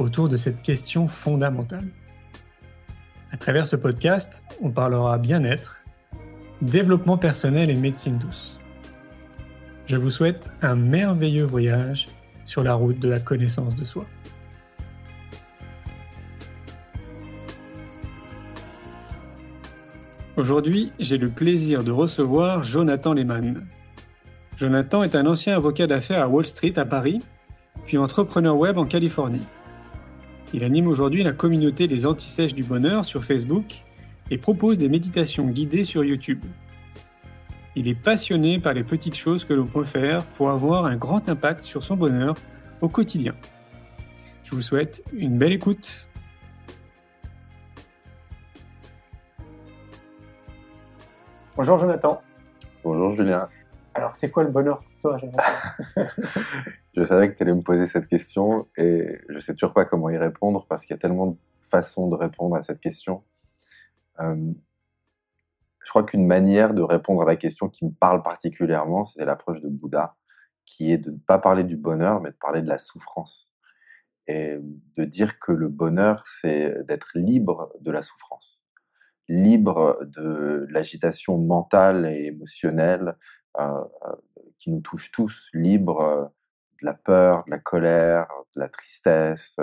autour de cette question fondamentale. À travers ce podcast, on parlera bien-être, développement personnel et médecine douce. Je vous souhaite un merveilleux voyage sur la route de la connaissance de soi. Aujourd'hui, j'ai le plaisir de recevoir Jonathan Lehmann. Jonathan est un ancien avocat d'affaires à Wall Street à Paris, puis entrepreneur web en Californie. Il anime aujourd'hui la communauté des antisèches du bonheur sur Facebook et propose des méditations guidées sur YouTube. Il est passionné par les petites choses que l'on peut faire pour avoir un grand impact sur son bonheur au quotidien. Je vous souhaite une belle écoute. Bonjour Jonathan. Bonjour Julien. Alors c'est quoi le bonheur pour toi Je savais que tu allais me poser cette question et je sais toujours pas comment y répondre parce qu'il y a tellement de façons de répondre à cette question. Euh, je crois qu'une manière de répondre à la question qui me parle particulièrement, c'est l'approche de Bouddha, qui est de ne pas parler du bonheur, mais de parler de la souffrance. Et de dire que le bonheur, c'est d'être libre de la souffrance, libre de l'agitation mentale et émotionnelle qui nous touche tous, libre de la peur, de la colère, de la tristesse,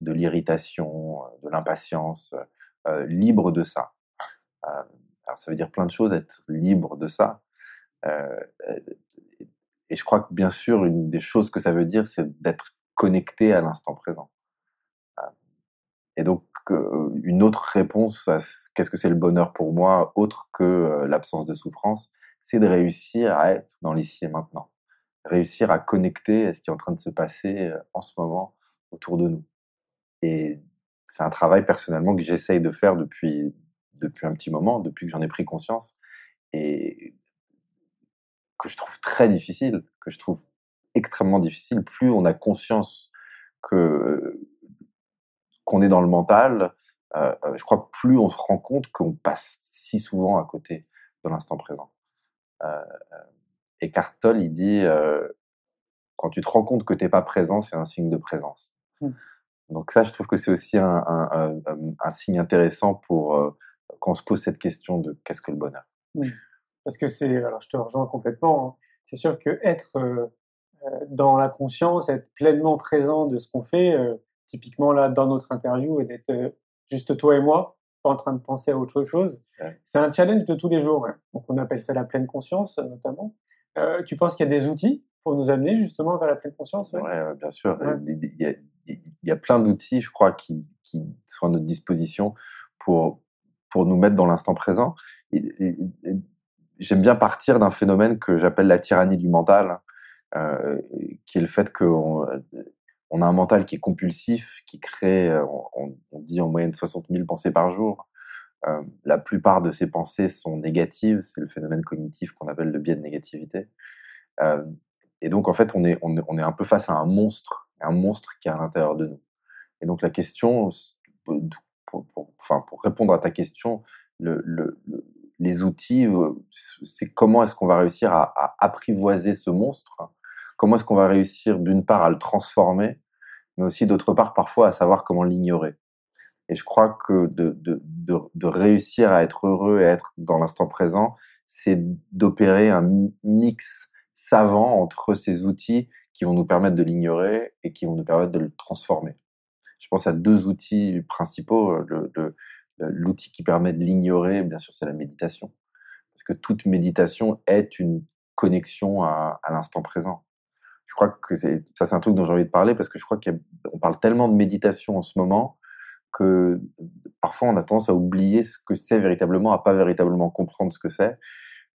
de l'irritation, de l'impatience, euh, libre de ça. Euh, alors ça veut dire plein de choses, être libre de ça. Euh, et je crois que bien sûr, une des choses que ça veut dire, c'est d'être connecté à l'instant présent. Et donc, une autre réponse à qu'est-ce que c'est le bonheur pour moi, autre que l'absence de souffrance, c'est de réussir à être dans l'ici et maintenant réussir à connecter à ce qui est en train de se passer en ce moment autour de nous. Et c'est un travail personnellement que j'essaye de faire depuis, depuis un petit moment, depuis que j'en ai pris conscience, et que je trouve très difficile, que je trouve extrêmement difficile. Plus on a conscience que qu'on est dans le mental, euh, je crois plus on se rend compte qu'on passe si souvent à côté de l'instant présent. Euh, et Cartol, il dit euh, quand tu te rends compte que tu n'es pas présent, c'est un signe de présence. Mmh. Donc ça, je trouve que c'est aussi un, un, un, signe intéressant pour euh, quand on se pose cette question de qu'est-ce que le bonheur? Oui. Parce que c'est, alors je te rejoins complètement. Hein. C'est sûr que être euh, dans la conscience, être pleinement présent de ce qu'on fait, typiquement là dans notre interview, et d'être juste toi et moi, pas en train de penser à autre chose, c'est un challenge de tous les jours. Donc on appelle ça la pleine conscience notamment. Euh, tu penses qu'il y a des outils pour nous amener justement vers la pleine conscience Oui, ouais, bien sûr. Il, y a, il, y a, plein d'outils, je crois, qui, qui, sont à notre disposition pour, pour nous mettre dans l'instant présent. J'aime bien partir d'un phénomène que j'appelle la tyrannie du mental, euh, qui est le fait qu'on on a un mental qui est compulsif, qui crée, on, on, dit en moyenne 60 000 pensées par jour, euh, la plupart de ces pensées sont négatives, c'est le phénomène cognitif qu'on appelle le biais de négativité. Euh, et donc, en fait, on est, on, est, un peu face à un monstre, un monstre qui est à l'intérieur de nous. Et donc, la question, pour, enfin, pour répondre à ta question, le, le, les outils, euh, c'est comment est-ce qu'on va réussir à, apprivoiser ce monstre Comment est-ce qu'on va réussir, d'une part, à le transformer, mais aussi, d'autre part, parfois, à savoir comment l'ignorer. Et je crois que de, réussir à être heureux et être dans l'instant présent, c'est d'opérer un mix savant entre ces outils qui vont nous permettre de l'ignorer et qui vont nous permettre de le transformer. Je pense à deux outils principaux. L'outil qui permet de l'ignorer, bien sûr, c'est la méditation. Parce que toute méditation est une connexion à l'instant présent. Je crois que ça, c'est un truc dont j'ai envie de parler parce que je crois qu'on parle tellement de méditation en ce moment que parfois on a tendance à oublier ce que c'est véritablement, à pas véritablement comprendre ce que c'est.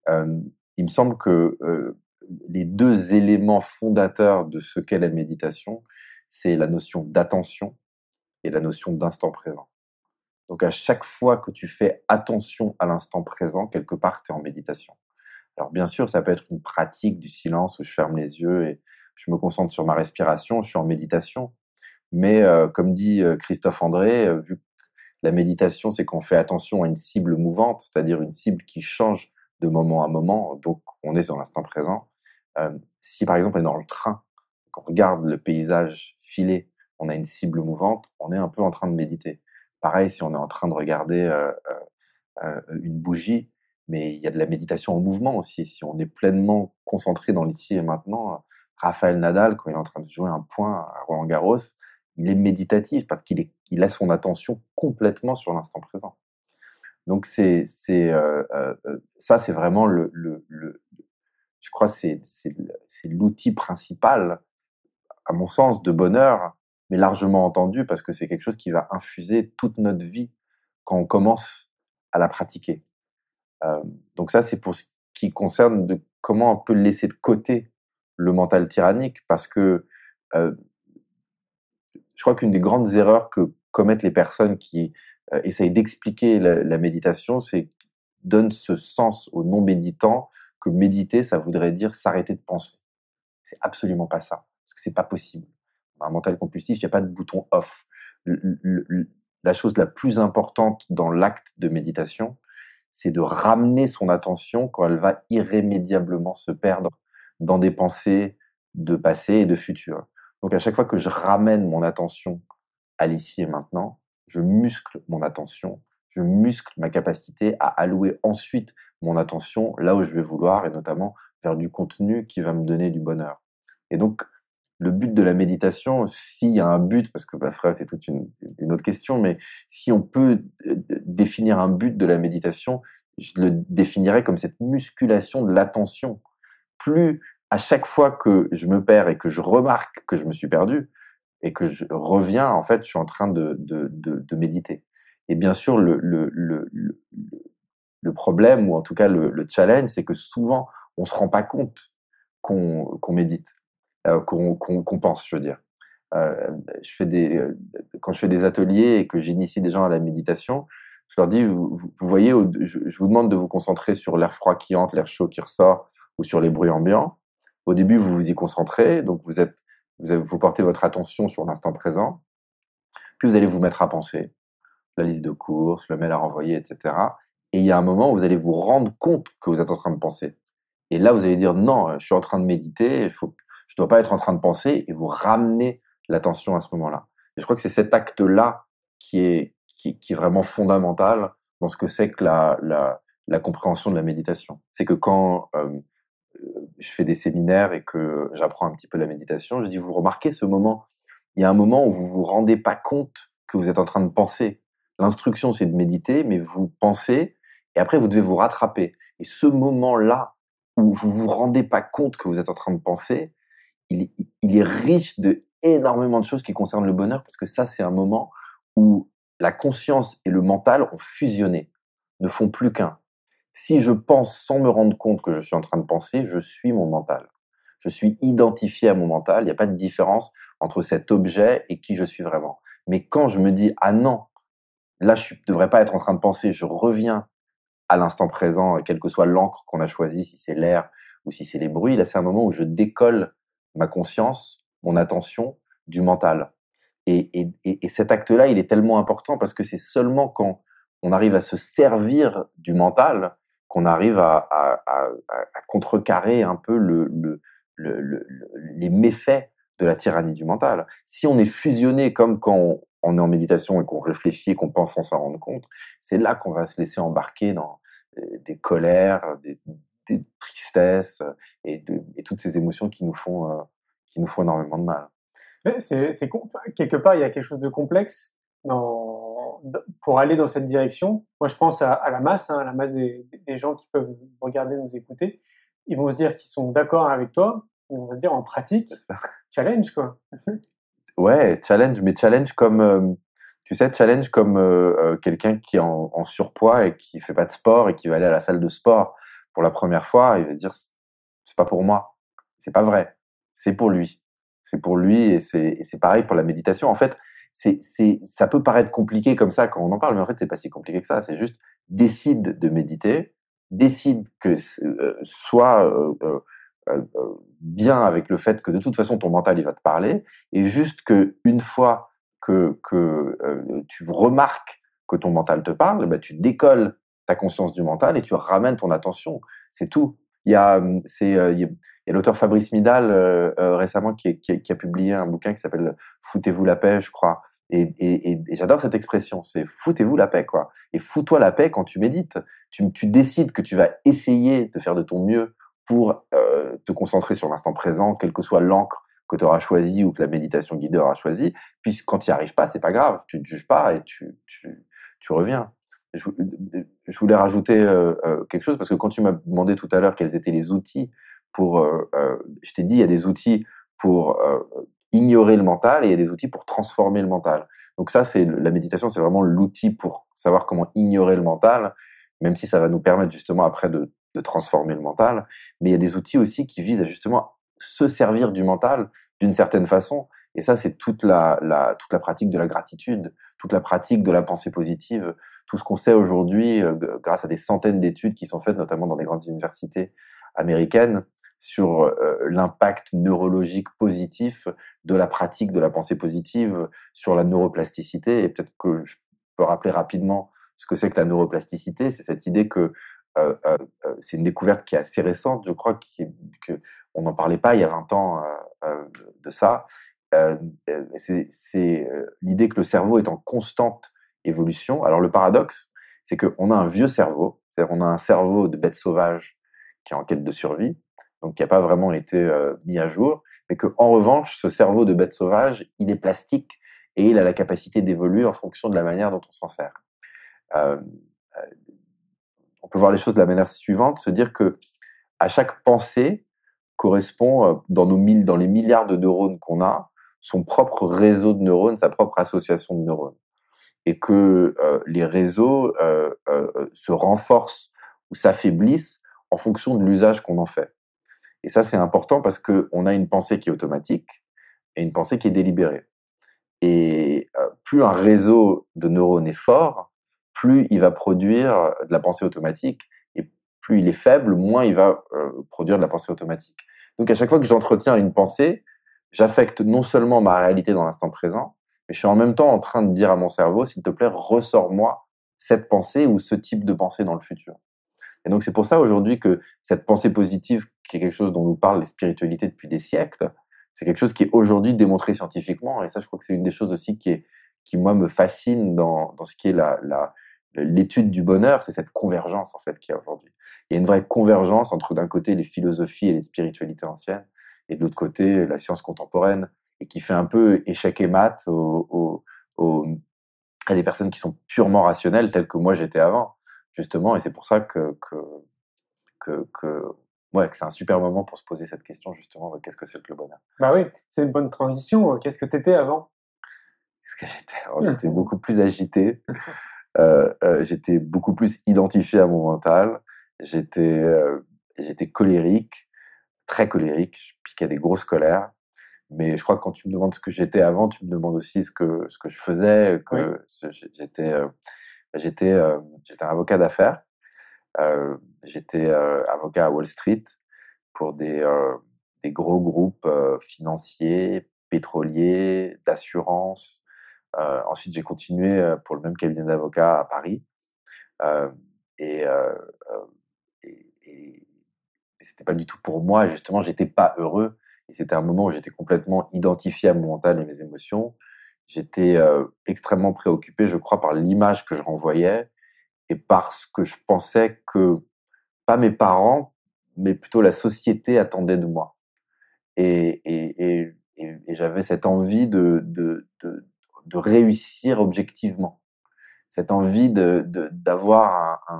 Euh, il me semble que euh, les deux éléments fondateurs de ce qu'est la méditation, c'est la notion d'attention et la notion d'instant présent. Donc à chaque fois que tu fais attention à l'instant présent, quelque part, tu es en méditation. Alors bien sûr, ça peut être une pratique du silence où je ferme les yeux et je me concentre sur ma respiration, je suis en méditation. Mais euh, comme dit euh, Christophe André, euh, vu que la méditation, c'est qu'on fait attention à une cible mouvante, c'est-à-dire une cible qui change de moment à moment, donc on est sur l'instant présent. si par exemple on est dans le train, qu'on regarde le paysage filer, on a une cible mouvante, on est un peu en train de méditer. Pareil, si on est en train de regarder une bougie, mais il y a de la méditation en mouvement aussi. Si on est pleinement concentré dans l'ici et maintenant, Raphaël Nadal, quand il est en train de jouer un point à Roland Garros, il est méditatif parce qu'il il a son attention complètement sur l'instant présent. Donc c'est, euh, euh, euh, ça, c'est vraiment le, le, le, je crois, c'est, l'outil principal, à mon sens, de bonheur, mais largement entendu parce que c'est quelque chose qui va infuser toute notre vie quand on commence à la pratiquer. Donc ça, c'est pour ce qui concerne de comment on peut laisser de côté le mental tyrannique parce que euh, je crois qu'une des grandes erreurs que commettent les personnes qui euh, essayent d'expliquer la, méditation, c'est donne ce sens au non méditant que méditer, ça voudrait dire s'arrêter de penser. C'est absolument pas ça, parce que c'est pas possible. un mental compulsif, il n'y a pas de bouton off. la chose la plus importante dans l'acte de méditation, c'est de ramener son attention quand elle va irrémédiablement se perdre dans des pensées de passé et de futur. Donc à chaque fois que je ramène mon attention à l'ici et maintenant, je muscle mon attention, je muscle ma capacité à allouer ensuite mon attention là où je vais vouloir et notamment vers du contenu qui va me donner du bonheur. Et donc le but de la méditation, s'il y a un but, parce que bah, c'est toute une, une, autre question, mais si on peut euh, définir un but de la méditation, je le définirais comme cette musculation de l'attention. Plus à chaque fois que je me perds et que je remarque que je me suis perdu et que je reviens, en fait, je suis en train de, de, de, méditer. Et bien sûr, le, le, le, le, problème, ou en tout cas le, challenge, c'est que souvent, on se rend pas compte qu'on médite, euh, qu'on pense, je veux dire. Euh, je fais des, euh, quand je fais des ateliers et que j'initie des gens à la méditation, je leur dis, vous, vous voyez, je, je, vous demande de vous concentrer sur l'air froid qui entre, l'air chaud qui ressort, ou sur les bruits ambiants. Au début, vous vous y concentrez, donc vous êtes, vous, vous portez votre attention sur l'instant présent. Puis vous allez vous mettre à penser, la liste de courses, le mail à renvoyer, etc. Et il y a un moment où vous allez vous rendre compte que vous êtes en train de penser. Et là, vous allez dire non, je suis en train de méditer, faut, je dois pas être en train de penser, et vous ramenez l'attention à ce moment-là. Et je crois que c'est cet acte-là qui est, qui, qui, est vraiment fondamental dans ce que c'est que la, la, la compréhension de la méditation. C'est que quand euh, je fais des séminaires et que j'apprends un petit peu la méditation, je dis, vous remarquez ce moment? Il y a un moment où vous vous rendez pas compte que vous êtes en train de penser. L'instruction, c'est de méditer, mais vous pensez, et après, vous devez vous rattraper. Et ce moment-là, où vous vous rendez pas compte que vous êtes en train de penser, il, est riche de énormément de choses qui concernent le bonheur, parce que ça, c'est un moment où la conscience et le mental ont fusionné, ne font plus qu'un. Si je pense sans me rendre compte que je suis en train de penser, je suis mon mental. Je suis identifié à mon mental. Il n'y a pas de différence entre cet objet et qui je suis vraiment. Mais quand je me dis, ah non, là, je ne devrais pas être en train de penser, je reviens à l'instant présent, quelle que soit l'encre qu'on a choisi, si c'est l'air ou si c'est les bruits, là, c'est un moment où je décolle ma conscience, mon attention du mental. Et, et, et cet acte-là, il est tellement important parce que c'est seulement quand on arrive à se servir du mental qu'on arrive à, contrecarrer un peu le, le, le, les méfaits de la tyrannie du mental. Si on est fusionné comme quand on, est en méditation et qu'on réfléchit et qu'on pense sans s'en rendre compte, c'est là qu'on va se laisser embarquer dans euh, des colères, des, tristesses et, toutes ces émotions qui nous font, euh, énormément de mal. C'est quelque part il y a quelque chose de complexe dans pour aller dans cette direction, moi je pense à, à la masse, hein, à la masse des, des, gens qui peuvent regarder, nous écouter. Ils vont se dire qu'ils sont d'accord avec toi, ils vont se dire en pratique, challenge quoi. ouais, challenge, mais challenge comme, euh, tu sais, challenge comme euh, euh, quelqu'un qui est en, en, surpoids et qui fait pas de sport et qui va aller à la salle de sport pour la première fois, il va dire c'est pas pour moi, c'est pas vrai, c'est pour lui, c'est pour lui et c'est pareil pour la méditation. En fait, c'est, c'est, ça peut paraître compliqué comme ça quand on en parle, mais en fait, c'est pas si compliqué que ça. C'est juste décide de méditer, décide que euh, soit euh, euh, euh, bien avec le fait que de toute façon ton mental il va te parler, et juste que une fois que, que tu remarques que ton mental te parle, bah, tu décolles ta conscience du mental et tu ramènes ton attention. C'est tout. Il y a, c'est, y a l'auteur Fabrice Midal euh, récemment qui, a publié un bouquin qui s'appelle Foutez-vous la paix, je crois. Et, j'adore cette expression, c'est foutez-vous la paix, quoi. Et fous-toi la paix quand tu médites. Tu, décides que tu vas essayer de faire de ton mieux pour euh, te concentrer sur l'instant présent, quelle que soit l'encre que tu auras choisi ou que la méditation guidée aura choisi. Puis quand tu n'y arrives pas, c'est pas grave, tu ne juges pas et tu, reviens. Je, voulais rajouter euh, euh, quelque chose parce que quand tu m'as demandé tout à l'heure quels étaient les outils pour, euh, euh je t'ai dit il y a des outils pour ignorer le mental et il y a des outils pour transformer le mental. Donc ça, c'est la méditation, c'est vraiment l'outil pour savoir comment ignorer le mental, même si ça va nous permettre justement après de, transformer le mental. Mais il y a des outils aussi qui visent à justement se servir du mental d'une certaine façon. Et ça, c'est toute la, pratique de la gratitude, toute la pratique de la pensée positive, tout ce qu'on sait aujourd'hui euh, grâce à des centaines d'études qui sont faites, notamment dans des grandes universités américaines, sur euh, l'impact neurologique positif de la pratique de la pensée positive sur la neuroplasticité. Et peut-être que je peux rappeler rapidement ce que c'est que la neuroplasticité. C'est cette idée que euh, euh, c'est une découverte qui est assez récente, je crois, qui, que on n'en parlait pas il y a 20 ans de ça. c'est l'idée que le cerveau est en constante évolution. Alors le paradoxe, c'est qu'on a un vieux cerveau, c'est-à-dire on a un cerveau de bête sauvage qui est en quête de survie, donc qui n'a pas vraiment été euh, mis à jour, mais que en revanche, ce cerveau de bête sauvage, il est plastique et il a la capacité d'évoluer en fonction de la manière dont on s'en sert. Euh, euh on peut voir les choses de la manière suivante, se dire que à chaque pensée correspond dans nos mille, dans les milliards de neurones qu'on a, son propre réseau de neurones, sa propre association de neurones, et que les réseaux se renforcent ou s'affaiblissent en fonction de l'usage qu'on en fait. Et ça, c'est important parce que on a une pensée qui est automatique et une pensée qui est délibérée. Et euh, plus un réseau de neurones est fort, plus il va produire de la pensée automatique. Et plus il est faible, moins il va euh, produire de la pensée automatique. Donc à chaque fois que j'entretiens une pensée, j'affecte non seulement ma réalité dans l'instant présent, mais je suis en même temps en train de dire à mon cerveau, s'il te plaît, ressors-moi cette pensée ou ce type de pensée dans le futur. Et donc c'est pour ça aujourd'hui que cette pensée positive, qui est quelque chose dont nous parlent les spiritualités depuis des siècles, c'est quelque chose qui est aujourd'hui démontré scientifiquement. Et ça, je crois que c'est une des choses aussi qui, qui moi me fascine dans, dans ce qui est la, l'étude du bonheur, c'est cette convergence en fait qu'il y a aujourd'hui. Il y a une vraie convergence entre d'un côté les philosophies et les spiritualités anciennes, et de l'autre côté la science contemporaine, et qui fait un peu échec et mat aux, aux, à des personnes qui sont purement rationnelles, telles que moi j'étais avant justement, et c'est pour ça que, que, que, que ouais, que c'est un super moment pour se poser cette question, justement, qu'est-ce que c'est que le bonheur. Bah oui, c'est une bonne transition. Qu'est-ce que tu étais avant? Qu'est-ce que j'étais J'étais beaucoup plus agité, euh, euh, j'étais beaucoup plus identifié à mon mental, j'étais euh, j'étais colérique, très colérique, je piquais des grosses colères. Mais je crois que quand tu me demandes ce que j'étais avant, tu me demandes aussi ce que, ce que je faisais, que j'étais euh, J'étais euh, j'étais un avocat d'affaires. Euh, j'étais euh, avocat à Wall Street pour des, des gros groupes financiers, pétroliers, d'assurance. ensuite, j'ai continué pour le même cabinet d'avocats à Paris. et, et, et c'était pas du tout pour moi. Justement, j'étais pas heureux. Et c'était un moment où j'étais complètement identifié à mon mental et mes émotions. J'étais euh, extrêmement préoccupé, je crois, par l'image que je renvoyais et parce que je pensais que pas mes parents, mais plutôt la société attendait de moi. Et, j'avais cette envie de, réussir objectivement, cette envie d'avoir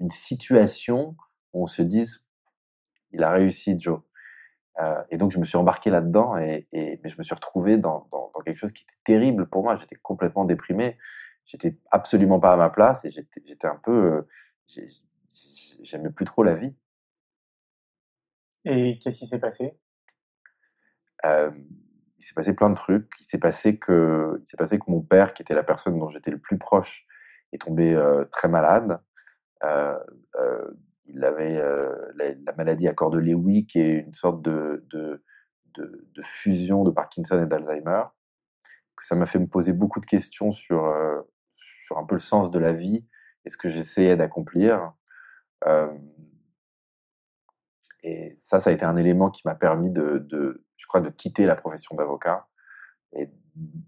une situation où on se dise il a réussi Joe. Euh, et donc je me suis embarqué là-dedans et, et, mais je me suis retrouvé dans, dans, dans, quelque chose qui était terrible pour moi. J'étais complètement déprimé. J'étais absolument pas à ma place et j'étais un peu, euh, j'aimais plus trop la vie. Et qu'est-ce qui s'est passé? Euh, Il s'est passé plein de trucs. Il s'est passé que, il s'est passé que mon père, qui était la personne dont j'étais le plus proche, est tombé euh, très malade. Euh, euh, il avait la, la, maladie à corps de qui est une sorte de, de, de, de fusion de Parkinson et d'Alzheimer. Ça m'a fait me poser beaucoup de questions sur, sur un peu le sens de la vie et ce que j'essayais d'accomplir. et ça, ça a été un élément qui m'a permis de, de, je crois, de quitter la profession d'avocat et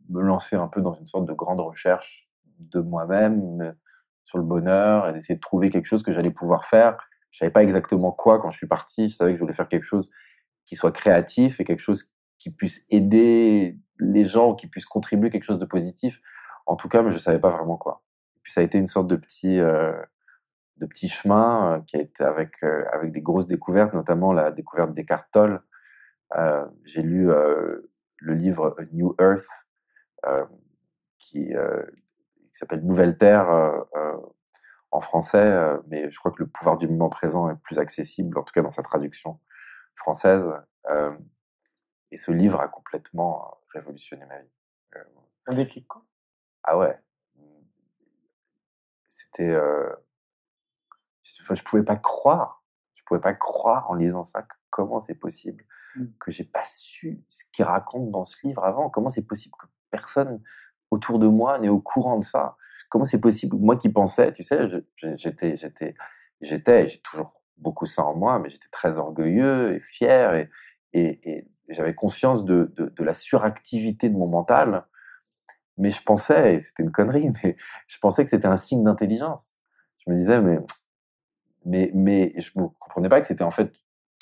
me lancer un peu dans une sorte de grande recherche de moi-même sur le bonheur et d'essayer de trouver quelque chose que j'allais pouvoir faire. Je savais pas exactement quoi quand je suis parti. Je savais que je voulais faire quelque chose qui soit créatif et quelque chose qui puisse aider les gens, qui puisse contribuer quelque chose de positif. En tout cas, mais je savais pas vraiment quoi. Puis ça a été une sorte de petit euh, de petit chemin euh, qui a été avec euh, avec des grosses découvertes, notamment la découverte des Tolle. Euh, J'ai lu euh, le livre A New Earth qui qui s'appelle Nouvelle Terre euh, euh, en français, euh, mais je crois que le pouvoir du moment présent est plus accessible, en tout cas dans sa traduction française. et ce livre a complètement révolutionné ma vie. Un déclic, quoi. Ah ouais. C'était. Enfin, je pouvais pas croire. Je pouvais pas croire en lisant ça. Comment c'est possible mmh. que j'ai pas su ce qu'il raconte dans ce livre avant Comment c'est possible que personne autour de moi n'est au courant de ça. Comment c'est possible? Moi qui pensais, tu sais, j'étais, j'étais, j'étais, j'ai toujours beaucoup ça en moi, mais j'étais très orgueilleux et fier et, j'avais conscience de, de, de, la suractivité de mon mental. Mais je pensais, et c'était une connerie, mais je pensais que c'était un signe d'intelligence. Je me disais, mais, mais, mais je ne comprenais pas que c'était en fait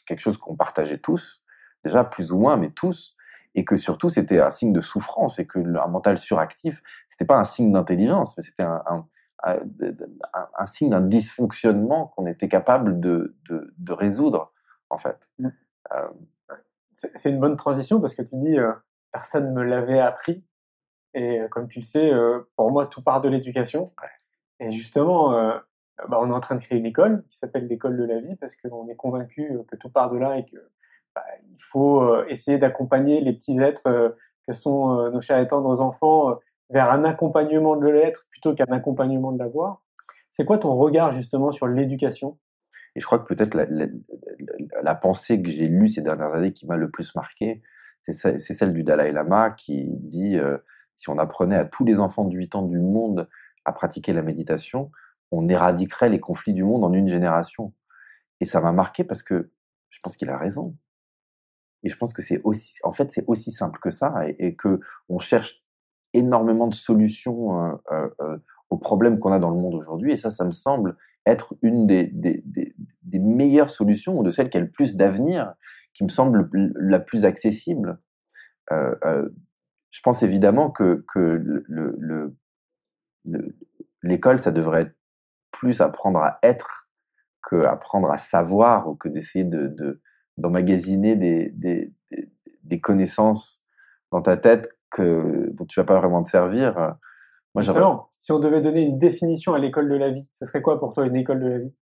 quelque chose qu'on partageait tous, déjà plus ou moins, mais tous, et que surtout c'était un signe de souffrance et que un mental suractif c'était pas un signe d'intelligence mais c'était un, un, un, un, signe d'un dysfonctionnement qu'on était capable de, de, de, résoudre en fait. Mmh. Euh, c'est une bonne transition parce que tu dis euh, personne me l'avait appris et euh, comme tu le sais pour moi tout part de l'éducation ouais. et justement bah, on est en train de créer une école qui s'appelle l'école de la vie parce qu'on est convaincu que tout part de là et que il faut euh, essayer d'accompagner les petits êtres euh, que sont euh, nos chers et tendres enfants vers un accompagnement de l'être plutôt qu'un accompagnement de l'avoir. C'est quoi ton regard justement sur l'éducation? Et je crois que peut-être la, pensée que j'ai lue ces dernières années qui m'a le plus marqué, c'est celle du Dalai Lama qui dit si on apprenait à tous les enfants de 8 ans du monde à pratiquer la méditation, on éradiquerait les conflits du monde en une génération. Et ça m'a marqué parce que je pense qu'il a raison. Et je pense que c'est aussi, en fait, c'est aussi simple que ça et, et que on cherche énormément de solutions euh, euh, euh aux problèmes qu'on a dans le monde aujourd'hui. Et ça, ça me semble être une des, meilleures solutions ou de celles qui a le plus d'avenir, qui me semble la plus accessible. Je pense évidemment que, que le, le, l'école, ça devrait être plus apprendre à être que apprendre à savoir ou que d'essayer de, de, d'emmagasiner des, des, des, connaissances dans ta tête que, dont tu vas pas vraiment te servir. Moi, Justement, si on devait donner une définition à l'école de la vie, ce serait quoi pour toi une école de la vie?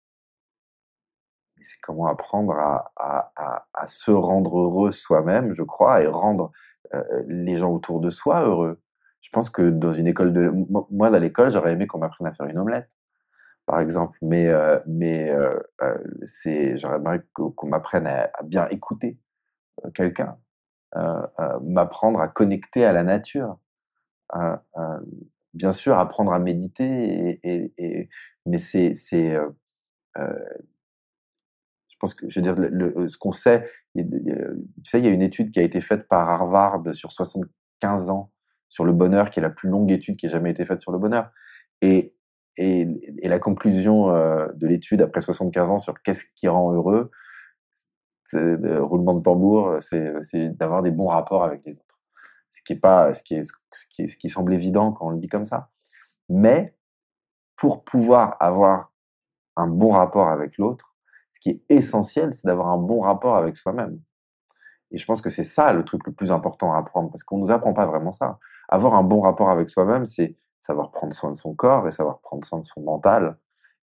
C'est comment apprendre à, à, à, à, se rendre heureux soi-même, je crois, et rendre euh, les gens autour de soi heureux. Je pense que dans une école de... Moi, à l'école, j'aurais aimé qu'on m'apprenne à faire une omelette par exemple. Mais, euh, mais euh, euh, c'est, j'aimerais qu'on m'apprenne à, à, bien écouter euh, quelqu'un, euh, m'apprendre à connecter à la nature, bien sûr apprendre à méditer. Et, et, et mais c'est, c'est, je pense que, je veux dire, le, le, ce qu'on sait, tu sais, il y a une étude qui a été faite par Harvard sur 75 ans sur le bonheur, qui est la plus longue étude qui ait jamais été faite sur le bonheur. Et et, la conclusion euh, de l'étude après 75 ans sur qu'est-ce qui rend heureux, de roulement de tambour, c'est d'avoir des bons rapports avec les autres. Ce qui est pas, ce qui est, ce qui, est, ce qui semble évident quand on le dit comme ça. Mais pour pouvoir avoir un bon rapport avec l'autre, ce qui est essentiel, c'est d'avoir un bon rapport avec soi-même. Et je pense que c'est ça le truc le plus important à apprendre, parce qu'on nous apprend pas vraiment ça. Avoir un bon rapport avec soi-même, c'est savoir prendre soin de son corps et savoir prendre soin de son mental.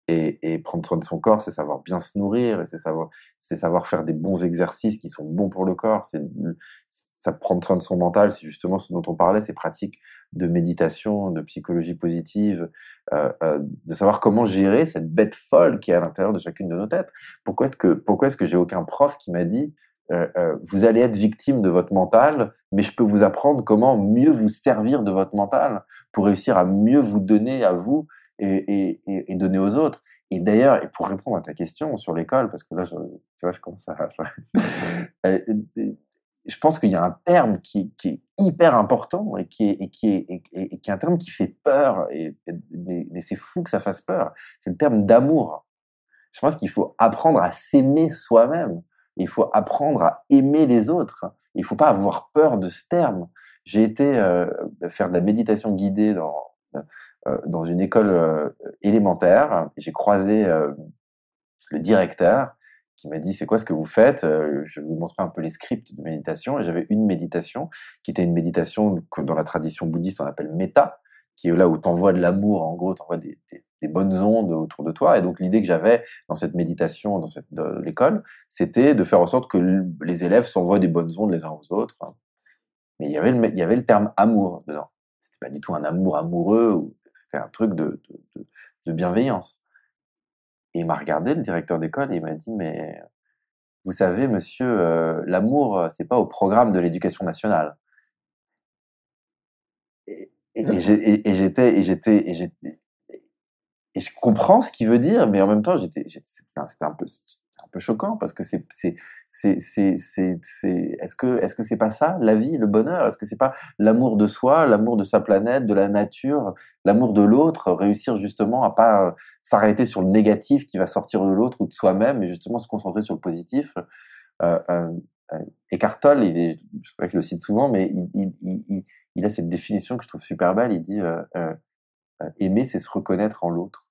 Et, prendre soin de son corps, c'est savoir bien se nourrir, et c'est savoir, savoir faire des bons exercices qui sont bons pour le corps, c'est prendre soin de son mental, c'est justement ce dont on parlait, ces pratiques de méditation, de psychologie positive, euh, euh, de savoir comment gérer cette bête folle qui est à l'intérieur de chacune de nos têtes. Pourquoi est-ce que pourquoi est-ce que j'ai aucun prof qui m'a dit euh, vous allez être victime de votre mental, mais je peux vous apprendre comment mieux vous servir de votre mental pour réussir à mieux vous donner à vous et, et, et donner aux autres. Et d'ailleurs, et pour répondre à ta question sur l'école, parce que là, je, tu vois, je commence à... Euh, je pense qu'il y a un terme qui, qui, est hyper important et qui est, et qui est, et, qui est un terme qui fait peur. Et, mais, mais c'est fou que ça fasse peur. C'est le terme d'amour. Je pense qu'il faut apprendre à s'aimer soi-même. Il faut apprendre à aimer les autres. Il faut pas avoir peur de ce terme. J'ai été euh, faire de la méditation guidée dans euh, dans une école euh, élémentaire. J'ai croisé le directeur qui m'a dit c'est quoi ce que vous faites? Je vais vous montrer un peu les scripts de méditation. Et j'avais une méditation qui était une méditation que dans la tradition bouddhiste on appelle méta, qui est là où tu envoies de l'amour, en gros, tu envoies des, des, bonnes ondes autour de toi. Et donc l'idée que j'avais dans cette méditation, dans cette, l'école, c'était de faire en sorte que les élèves s'envoient des bonnes ondes les uns aux autres. Mais il y avait le, il y avait le terme amour dedans. C'était pas du tout un amour amoureux, c'était un truc de, de, bienveillance. Et il m'a regardé, le directeur d'école, et il m'a dit, mais vous savez, monsieur, euh, l'amour, euh, c'est pas au programme de l'éducation nationale. Et, j'étais, et j'étais, et j'étais, et je comprends ce qu'il veut dire, mais en même temps, j'étais, c'était un un peu choquant parce que c'est, c'est, c'est, c'est, est-ce que, est-ce que c'est pas ça, la vie, le bonheur? Est-ce que c'est pas l'amour de soi, l'amour de sa planète, de la nature, l'amour de l'autre, réussir justement à pas euh, s'arrêter sur le négatif qui va sortir de l'autre ou de soi-même, mais justement se concentrer sur le positif? Euh, euh, euh Eckhart Tolle, il est, je sais que je le cite souvent, mais il, il, il, il, a cette définition que je trouve super belle. Il dit euh, euh, aimer, c'est se reconnaître en l'autre.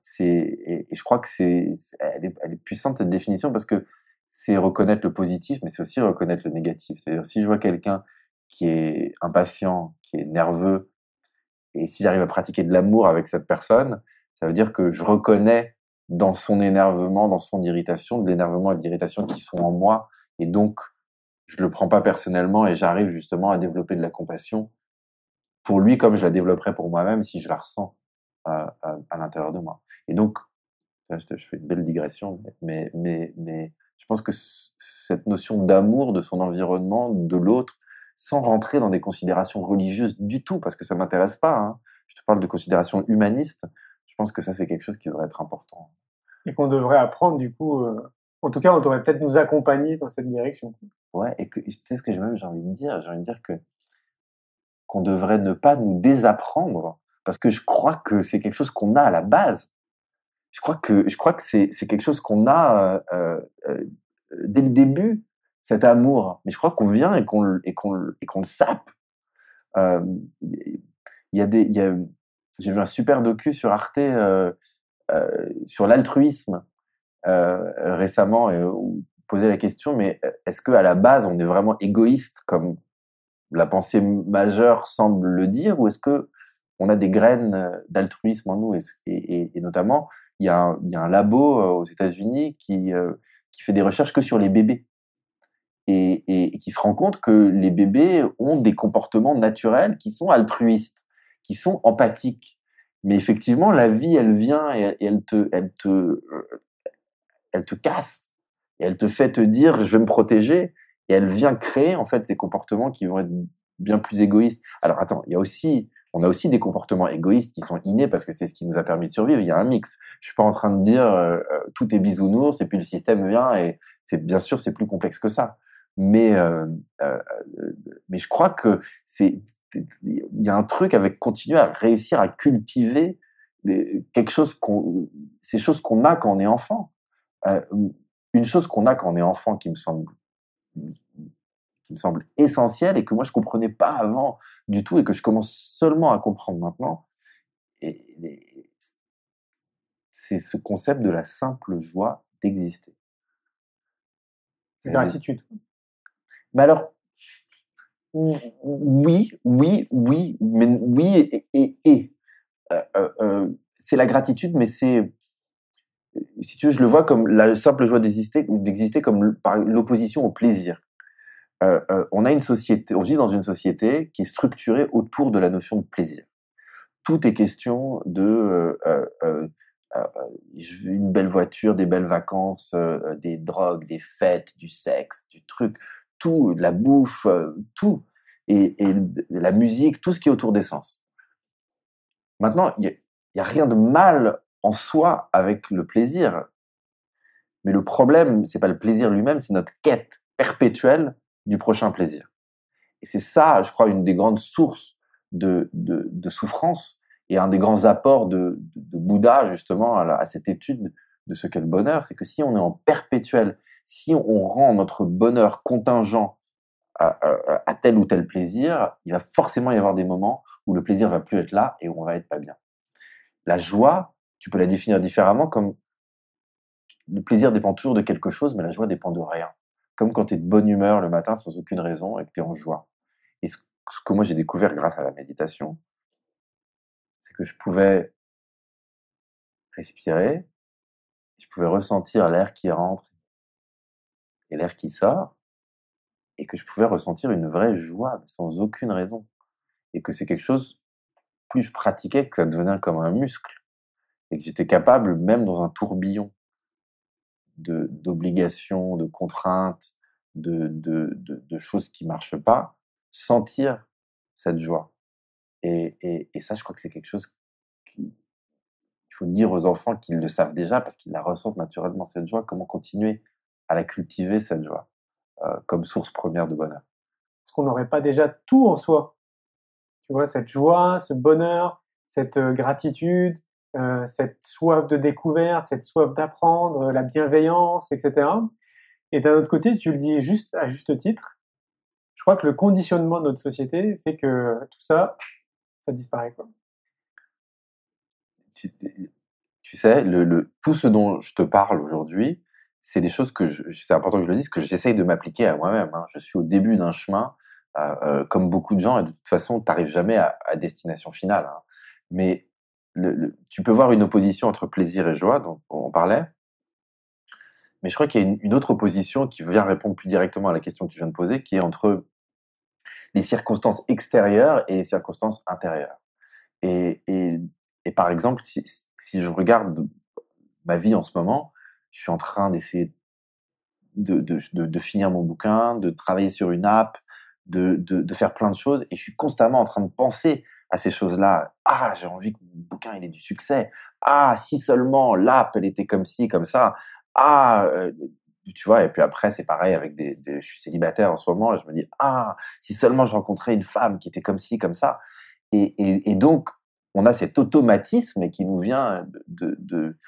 C'est et, je crois que c'est est, elle est puissante cette définition parce que c'est reconnaître le positif, mais c'est aussi reconnaître le négatif. C'est-à-dire si je vois quelqu'un qui est impatient, qui est nerveux, et si j'arrive à pratiquer de l'amour avec cette personne, ça veut dire que je reconnais dans son énervement, dans son irritation, de l'énervement et de l'irritation qui sont en moi, et donc je le prends pas personnellement et j'arrive justement à développer de la compassion pour lui comme je la développerais pour moi-même si je la ressens à, à, l'intérieur de moi. Et donc, je, fais une belle digression, mais, mais, mais je pense que cette notion d'amour de son environnement, de l'autre, sans rentrer dans des considérations religieuses du tout, parce que ça m'intéresse pas. Hein. Je te parle de considérations humanistes. Je pense que ça, c'est quelque chose qui devrait être important. Et qu'on devrait apprendre, du coup. Euh, en tout cas, on devrait peut-être nous accompagner dans cette direction. Ouais, et que, tu sais ce que j'ai même j'ai envie de dire J'ai envie de dire que qu'on devrait ne pas nous désapprendre parce que je crois que c'est quelque chose qu'on a à la base. Je crois que je crois que c'est quelque chose qu'on a euh, euh, dès le début cet amour. Mais je crois qu'on vient et qu'on et qu'on et qu'on le sape. Euh, il y a des j'ai vu un super docu sur Arte euh, euh, sur l'altruisme récemment et où posait la question mais est-ce que à la base on est vraiment égoïste comme la pensée majeure semble le dire ou est-ce que on a des graines euh, d'altruisme en nous et, notamment il y, a un, il y a un labo euh, aux États-Unis qui, euh, qui fait des recherches que sur les bébés et, et, qui se rend compte que les bébés ont des comportements naturels qui sont altruistes, qui sont empathiques. Mais effectivement, la vie, elle vient et, elle te, elle te, elle te casse et elle te fait te dire je vais me protéger et elle vient créer en fait ces comportements qui vont être bien plus égoïstes. Alors attends, il y a aussi on a aussi des comportements égoïstes qui sont innés parce que c'est ce qui nous a permis de survivre. Il y a un mix. Je suis pas en train de dire euh, euh, tout est bisounours et puis le système vient et c'est bien sûr c'est plus complexe que ça. Mais euh, je crois que c'est il y a un truc avec continuer à réussir à cultiver quelque chose ces choses qu'on a quand on est enfant. une chose qu'on a quand on est enfant qui me semble qui me semble essentielle et que moi je comprenais pas avant du tout et que je commence seulement à comprendre maintenant. Et, c'est ce concept de la simple joie d'exister. C'est gratitude. Mais alors, oui, oui, oui, mais oui et, et, euh, euh, euh, c'est la gratitude, mais c'est, si tu veux, je le vois comme la simple joie d'exister, d'exister comme par l'opposition au plaisir. Euh, euh, on a une société, on vit dans une société qui est structurée autour de la notion de plaisir. Tout est question de euh, une belle voiture, des belles vacances, des drogues, des fêtes, du sexe, du truc, tout, de la bouffe, tout, et, la musique, tout ce qui est autour des sens. Maintenant, il n'y a, a rien de mal en soi avec le plaisir, mais le problème, c'est pas le plaisir lui-même, c'est notre quête perpétuelle du prochain plaisir. Et c'est ça, je crois, une des grandes sources de, souffrance et un des grands apports de, de Bouddha, justement, à, cette étude de ce qu'est le bonheur, c'est que si on est en perpétuel, si on rend notre bonheur contingent à, à, tel ou tel plaisir, il va forcément y avoir des moments où le plaisir va plus être là et où on va être pas bien. La joie, tu peux la définir différemment comme le plaisir dépend toujours de quelque chose, mais la joie dépend de rien comme quand tu es de bonne humeur le matin sans aucune raison et que tu es en joie. Et ce, que moi j'ai découvert grâce à la méditation, c'est que je pouvais respirer, je pouvais ressentir l'air qui rentre et l'air qui sort, et que je pouvais ressentir une vraie joie sans aucune raison. Et que c'est quelque chose, plus je pratiquais, que ça devenait comme un muscle. Et que j'étais capable, même dans un tourbillon, d'obligations, de, contraintes, de, de, de, choses qui marchent pas, sentir cette joie. Et, et, et ça, je crois que c'est quelque chose qu'il faut dire aux enfants qu'ils le savent déjà parce qu'ils la ressentent naturellement, cette joie. Comment continuer à la cultiver, cette joie, euh, comme source première de bonheur. Est-ce qu'on n'aurait pas déjà tout en soi Tu vois, cette joie, ce bonheur, cette euh, gratitude, euh, cette soif de découverte, cette soif d'apprendre, la bienveillance, etc. Et d'un autre côté, tu le dis juste à juste titre, je crois que le conditionnement de notre société fait que tout ça, ça disparaît. Tu, sais, tout ce dont je te parle aujourd'hui, c'est des choses que, c'est important que je le dise, que j'essaye de m'appliquer à moi-même. Hein. Je suis au début d'un chemin, euh, euh, comme beaucoup de gens, et de toute façon, tu n'arrives jamais à, destination finale. Hein. Mais tu peux voir une opposition entre plaisir et joie, dont on parlait. Mais je crois qu'il y a une, autre opposition qui vient répondre plus directement à la question que tu viens de poser, qui est entre les circonstances extérieures et les circonstances intérieures. Et, et, par exemple, si, je regarde ma vie en ce moment, je suis en train d'essayer de, de, de, finir mon bouquin, de travailler sur une app, de, faire plein de choses, et je suis constamment en train de penser à ces choses-là. Ah, j'ai envie que mon bouquin il ait du succès. Ah, si seulement l'app elle était comme ci, comme ça. Ah, euh, tu vois. Et puis après, c'est pareil avec des, Je suis célibataire en ce moment et je me dis ah, si seulement je rencontrais une femme qui était comme ci, comme ça. Et, et, donc, on a cet automatisme qui nous vient de, de, de,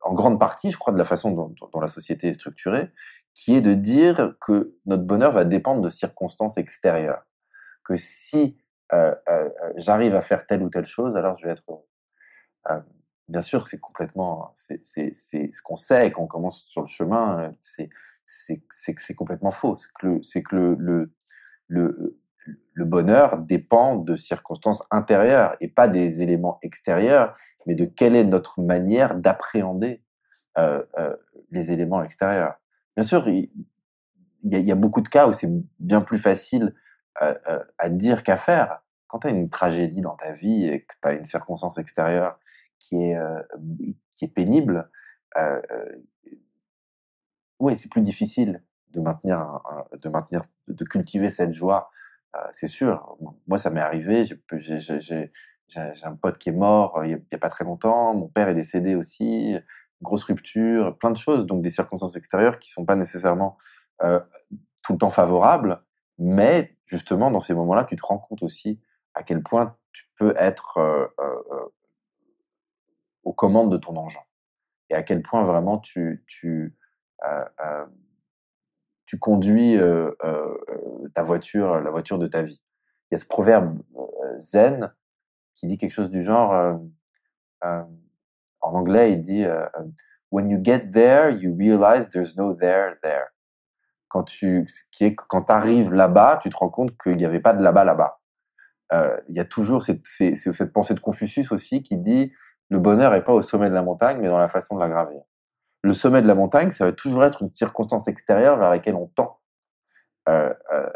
en grande partie, je crois, de la façon dont, dont, la société est structurée, qui est de dire que notre bonheur va dépendre de circonstances extérieures. Que si euh, euh, j'arrive à faire telle ou telle chose, alors je vais être heureux. Euh, bien sûr, c'est complètement, c'est ce qu'on sait quand on commence sur le chemin, c'est c'est complètement faux. C'est que, que le, le, le, le bonheur dépend de circonstances intérieures et pas des éléments extérieurs, mais de quelle est notre manière d'appréhender euh, euh, les éléments extérieurs. Bien sûr, il, y, a, beaucoup de cas où c'est bien plus facile euh, euh à dire qu'à faire quand tu as une tragédie dans ta vie et que tu as une circonstance extérieure qui est, euh, qui est pénible, euh, euh oui, c'est plus difficile de maintenir, de maintenir, de cultiver cette joie. Euh, c'est sûr. Moi, ça m'est arrivé. J'ai un pote qui est mort il n'y a, pas très longtemps. Mon père est décédé aussi. Grosse rupture, plein de choses. Donc des circonstances extérieures qui sont pas nécessairement tout le temps favorables, mais justement dans ces moments-là, tu te rends compte aussi à quel point tu peux être euh, euh, euh, aux commandes de ton engin et à quel point vraiment tu, tu, conduis ta voiture, la voiture de ta vie. Il y a ce proverbe zen qui dit quelque chose du genre, en anglais, il dit When you get there, you realize there's no there there. Quand tu, qui est quand arrives là-bas, tu te rends compte qu'il n'y avait pas de là-bas là-bas. Euh, il y a toujours cette, pensée de Confucius aussi qui dit le bonheur n'est pas au sommet de la montagne, mais dans la façon de la gravir. Le sommet de la montagne, ça va toujours être une circonstance extérieure vers laquelle on tend. Euh, euh,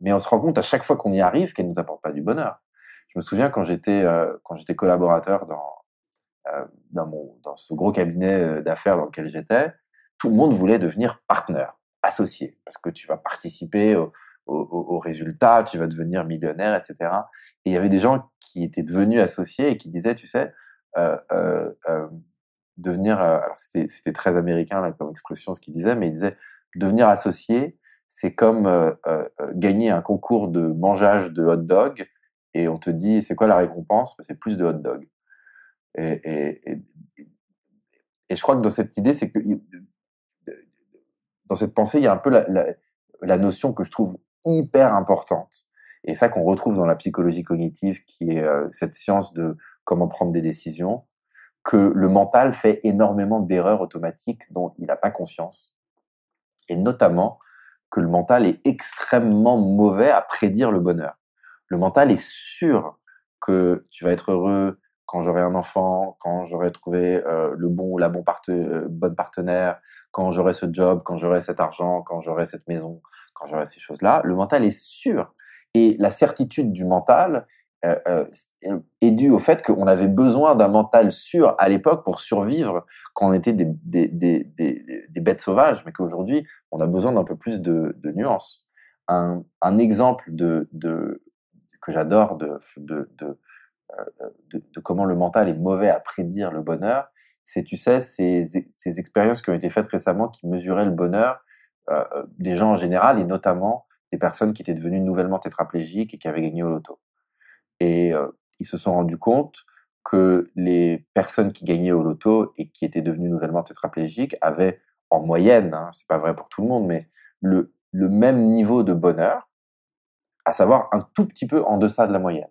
mais on se rend compte à chaque fois qu'on y arrive qu'elle nous apporte pas du bonheur. Je me souviens quand j'étais collaborateur dans dans mon dans ce gros cabinet d'affaires dans lequel j'étais, tout le monde voulait devenir partenaire, associé, parce que tu vas participer au, au, au- au résultat, tu vas devenir millionnaire, etc. Et il y avait des gens qui étaient devenus associés et qui disaient, tu sais, euh, euh, euh, devenir, alors c'était très américain là, comme expression ce qu'ils disaient, mais ils disaient devenir associé, c'est comme gagner un concours de mangeage de hot dog et on te dit c'est quoi la récompense? C'est plus de hot dog. Et, et, je crois que dans cette idée, c'est que dans cette pensée, il y a un peu la notion que je trouve hyper importante. Et ça qu'on retrouve dans la psychologie cognitive, qui est euh, cette science de comment prendre des décisions, que le mental fait énormément d'erreurs automatiques dont il n'a pas conscience. Et notamment que le mental est extrêmement mauvais à prédire le bonheur. Le mental est sûr que tu vas être heureux quand j'aurai un enfant, quand j'aurai trouvé euh, le bon ou la euh, bonne partenaire, quand j'aurai ce job, quand j'aurai cet argent, quand j'aurai cette maison, quand j'aurai ces choses-là. Le mental est sûr. Et la certitude du mental euh, euh, est due au fait qu'on avait besoin d'un mental sûr à l'époque pour survivre quand on était des, des, des, des, bêtes sauvages, mais qu'aujourd'hui, on a besoin d'un peu plus de, nuances. Un, exemple de, de, que j'adore de, euh, de, de comment le mental est mauvais à prédire le bonheur, c'est, tu sais, ces, ces expériences qui ont été faites récemment qui mesuraient le bonheur des gens en général et notamment des personnes qui étaient devenues nouvellement tétraplégiques et qui avaient gagné au loto. Et euh, ils se sont rendus compte que les personnes qui gagnaient au loto et qui étaient devenues nouvellement tétraplégiques avaient en moyenne, hein, c'est pas vrai pour tout le monde, mais le, le même niveau de bonheur, à savoir un tout petit peu en deçà de la moyenne.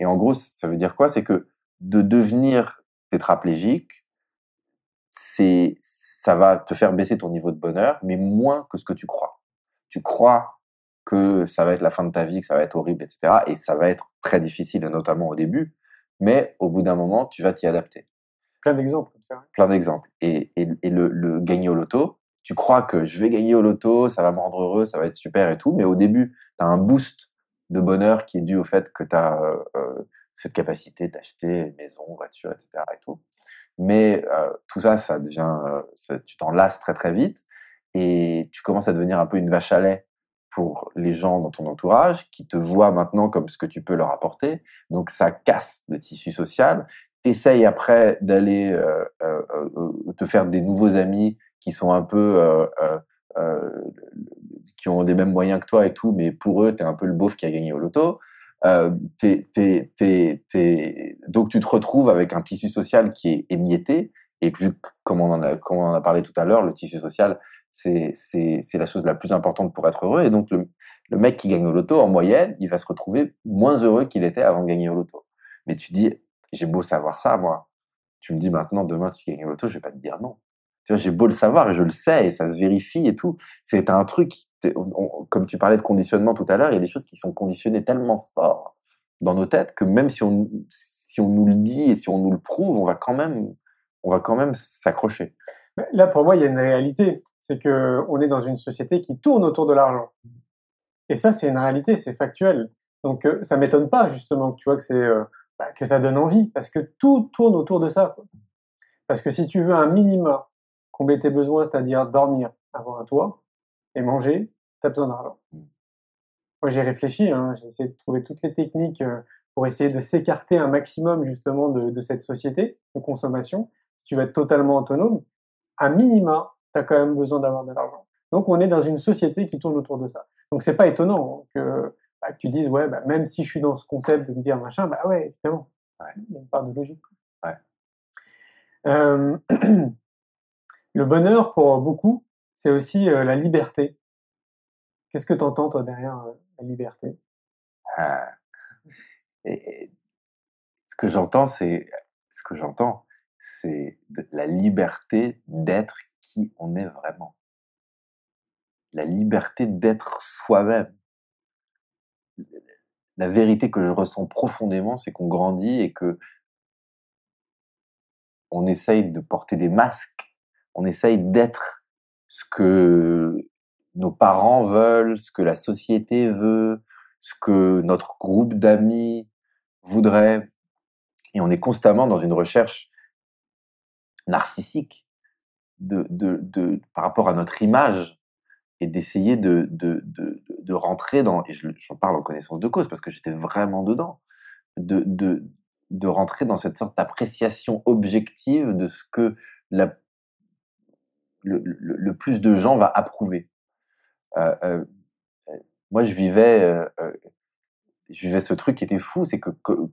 Et en gros, ça veut dire quoi? C'est que de devenir tétraplégique, c'est ça va te faire baisser ton niveau de bonheur, mais moins que ce que tu crois. Tu crois que ça va être la fin de ta vie, que ça va être horrible, etc. Et ça va être très difficile, notamment au début, mais au bout d'un moment, tu vas t'y adapter. Plein d'exemples comme ça. Plein d'exemples. Et, et, et le, le gagner au loto, tu crois que je vais gagner au loto, ça va me rendre heureux, ça va être super et tout, mais au début, tu as un boost de bonheur qui est dû au fait que tu as euh, euh, cette capacité d'acheter maison, voiture, etc. Et tout. Mais euh, tout ça, ça devient, euh, tu t'en lasses très très vite et tu commences à devenir un peu une vache à lait pour les gens dans ton entourage qui te voient maintenant comme ce que tu peux leur apporter. Donc ça casse le tissu social. Essaye après d'aller euh, te faire des nouveaux amis qui sont un peu qui ont les mêmes moyens que toi et tout, mais pour eux, tu es un peu le beauf qui a gagné au loto. Euh. Donc tu te retrouves avec un tissu social qui est émietté, et vu comme on en a, parlé tout à l'heure, le tissu social, c'est, la chose la plus importante pour être heureux, et donc le, mec qui gagne au loto, en moyenne, il va se retrouver moins heureux qu'il était avant de gagner au loto. Mais tu dis, j'ai beau savoir ça, moi. Tu me dis maintenant, demain, tu gagnes au loto, je vais pas te dire non. J'ai beau le savoir et je le sais et ça se vérifie et tout. C'est un truc, comme tu parlais de conditionnement tout à l'heure, il y a des choses qui sont conditionnées tellement fort dans nos têtes que même si on, si on nous le dit et si on nous le prouve, on va quand même, on va quand même s'accrocher. Là, pour moi, il y a une réalité. C'est que on est dans une société qui tourne autour de l'argent. Et ça, c'est une réalité, c'est factuel. Donc, euh, ça m'étonne pas, justement, que tu vois que c'est, euh, bah, que ça donne envie, parce que tout tourne autour de ça. Parce que si tu veux un minima combler tes besoins, c'est-à-dire dormir, avoir un toit et manger, tu as besoin d'argent. Moi, j'ai réfléchi, hein, j'ai essayé de trouver toutes les techniques euh, pour essayer de s'écarter un maximum justement de, de, cette société de consommation. Si tu veux être totalement autonome, à minima, tu as quand même besoin d'avoir de l'argent. Donc, on est dans une société qui tourne autour de ça. Donc, c'est pas étonnant que, bah, que tu dises, ouais, bah, même si je suis dans ce concept de me dire machin, bah ouais, évidemment. Il y a une part de logique. Ouais. Euh, le bonheur, pour beaucoup, c'est aussi la liberté. Qu'est-ce que tu entends, toi, derrière la liberté? Ah. et, Ce que j'entends, c'est ce que j'entends, c'est la liberté d'être qui on est vraiment. La liberté d'être soi-même. La vérité que je ressens profondément, c'est qu'on grandit et que on essaye de porter des masques, on essaye d'être ce que nos parents veulent, ce que la société veut, ce que notre groupe d'amis voudrait. Et on est constamment dans une recherche narcissique de, de, de, par rapport à notre image et d'essayer de, de, de, rentrer dans, et j'en parle en connaissance de cause parce que j'étais vraiment dedans, de, de, de rentrer dans cette sorte d'appréciation objective de ce que la, le, plus de gens va approuver. Euh, euh, moi, je vivais, euh, je vivais ce truc qui était fou, c'est que,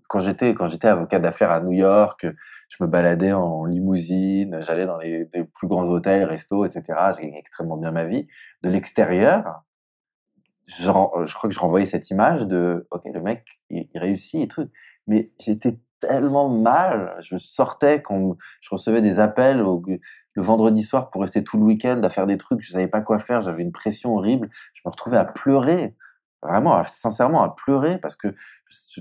quand j'étais quand j'étais avocat d'affaires à New York, je me baladais en limousine, j'allais dans les, plus grands hôtels, restos, etc. J'ai gagné extrêmement bien ma vie. De l'extérieur, je, crois que je renvoyais cette image de, ok, le mec, il, il réussit et tout, mais j'étais tellement mal. Je sortais quand je recevais des appels au, le vendredi soir pour rester tout le week-end à faire des trucs, je savais pas quoi faire, j'avais une pression horrible, je me retrouvais à pleurer, vraiment, sincèrement à pleurer parce que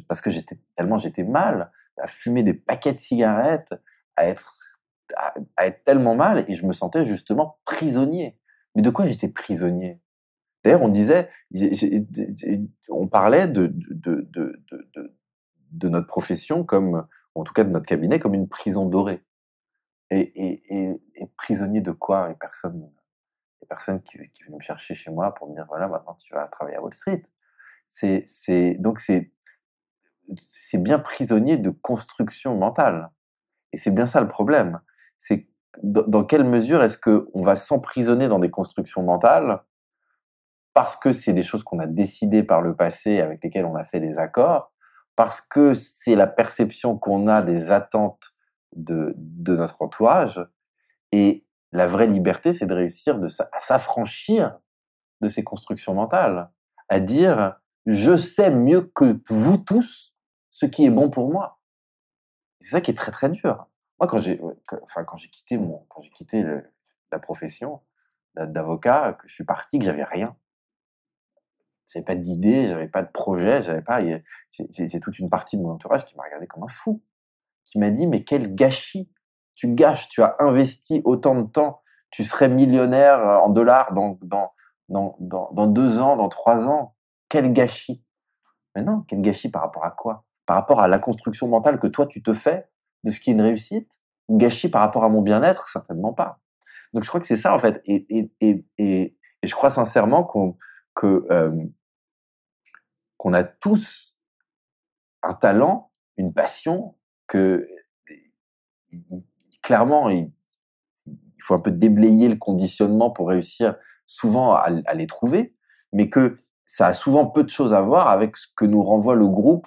parce que j'étais tellement j'étais mal, à fumer des paquets de cigarettes, à être à, être tellement mal et je me sentais justement prisonnier. Mais de quoi j'étais prisonnier? D'ailleurs, on disait, on parlait de de, de, de, notre profession comme, en tout cas de notre cabinet, comme une prison dorée. Et, et, prisonnier de quoi? Et personne, et personne qui, qui me chercher chez moi pour me dire voilà maintenant tu vas travailler à Wall Street. C'est, c'est donc c'est, c'est bien prisonnier de construction mentale. Et c'est bien ça le problème. C'est dans, dans quelle mesure est-ce que on va s'emprisonner dans des constructions mentales parce que c'est des choses qu'on a décidées par le passé avec lesquelles on a fait des accords, parce que c'est la perception qu'on a des attentes de, notre entourage. Et la vraie liberté, c'est de réussir de, à s'affranchir de ces constructions mentales, à dire je sais mieux que vous tous ce qui est bon pour moi. C'est ça qui est très très dur. Moi, quand j'ai, enfin, quand j'ai quitté quand j'ai quitté la profession d'avocat, que je suis parti, que j'avais rien. J'avais pas d'idée, j'avais pas de projet, j'avais pas. J'ai toute une partie de mon entourage qui m'a regardé comme un fou qui m'a dit mais quel gâchis tu gâches, tu as investi autant de temps, tu serais millionnaire euh, en dollars dans, dans, dans, dans, dans deux ans, dans trois ans. Quel gâchis. Mais non, quel gâchis par rapport à quoi? Par rapport à la construction mentale que toi tu te fais de ce qui est une réussite? Gâchis par rapport à mon bien-être? Certainement pas. Donc je crois que c'est ça en fait. Et, et, et, et, je crois sincèrement qu'on que, euh, qu'on a tous un talent, une passion, que clairement, il, faut un peu déblayer le conditionnement pour réussir souvent à, les trouver, mais que ça a souvent peu de choses à voir avec ce que nous renvoie le groupe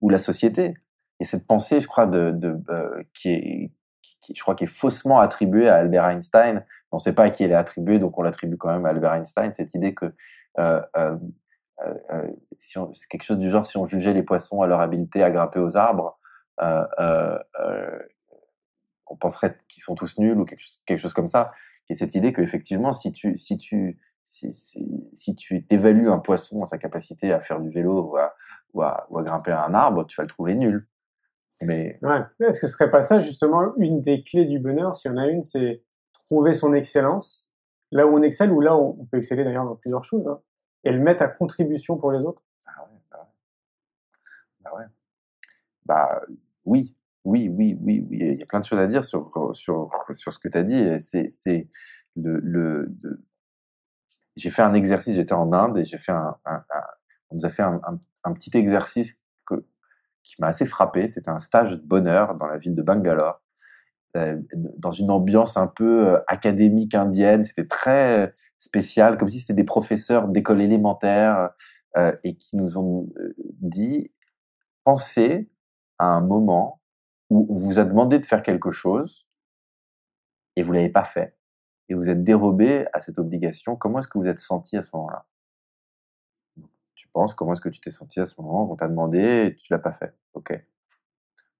ou la société. Et cette pensée, je crois, de, euh, qui est, je crois, qui est faussement attribuée à Albert Einstein. On ne sait pas à qui elle est attribuée, donc on l'attribue quand même à Albert Einstein. Cette idée que euh, euh, euh quelque chose du genre, si on jugeait les poissons à leur habileté à grimper aux arbres, on penserait qu'ils sont tous nuls ou quelque chose, quelque chose comme ça. Et cette idée qu'effectivement, si tu, si tu, si, si, si tu évalues un poisson à sa capacité à faire du vélo ou à, ou à, ou à grimper à un arbre, tu vas le trouver nul. Mais ouais. est-ce que ce serait pas ça justement une des clés du bonheur? Si y en a une, c'est trouver son excellence là où on excelle ou là où on peut exceller d'ailleurs dans plusieurs choses hein, et le mettre à contribution pour les autres? Ah ouais, bah ouais. Bah ouais. Bah oui, oui, oui, oui, oui. Il y a plein de choses à dire sur, sur, sur ce que tu as dit. C'est, c'est le, le, j'ai fait un exercice, j'étais en Inde et j'ai fait un, on nous a fait un, un petit exercice que, qui m'a assez frappé. C'était un stage de bonheur dans la ville de Bangalore, euh, dans une ambiance un peu euh, académique indienne. C'était très spécial, comme si c'était des professeurs d'école élémentaire euh, et qui nous ont dit pensez un moment où on vous a demandé de faire quelque chose et vous l'avez pas fait. Et vous êtes dérobé à cette obligation, comment est-ce que vous êtes senti à ce moment-là? Tu penses comment est-ce que tu t'es senti à ce moment on t'a demandé et tu l'as pas fait. Ok.